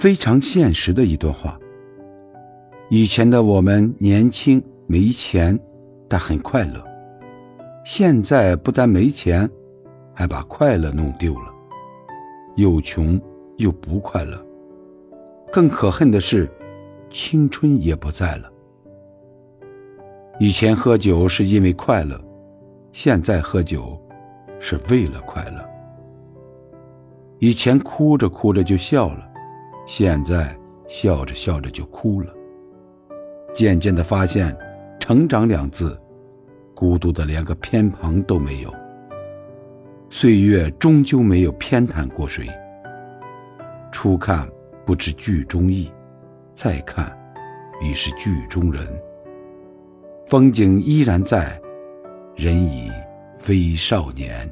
非常现实的一段话。以前的我们年轻没钱，但很快乐；现在不但没钱，还把快乐弄丢了，又穷又不快乐。更可恨的是，青春也不在了。以前喝酒是因为快乐，现在喝酒是为了快乐。以前哭着哭着就笑了，现在笑着笑着就哭了。渐渐的发现，成长两字，孤独的连个偏旁都没有。岁月终究没有偏袒过谁。初看不知剧中意，再看，已是剧中人。风景依然在，人已非少年。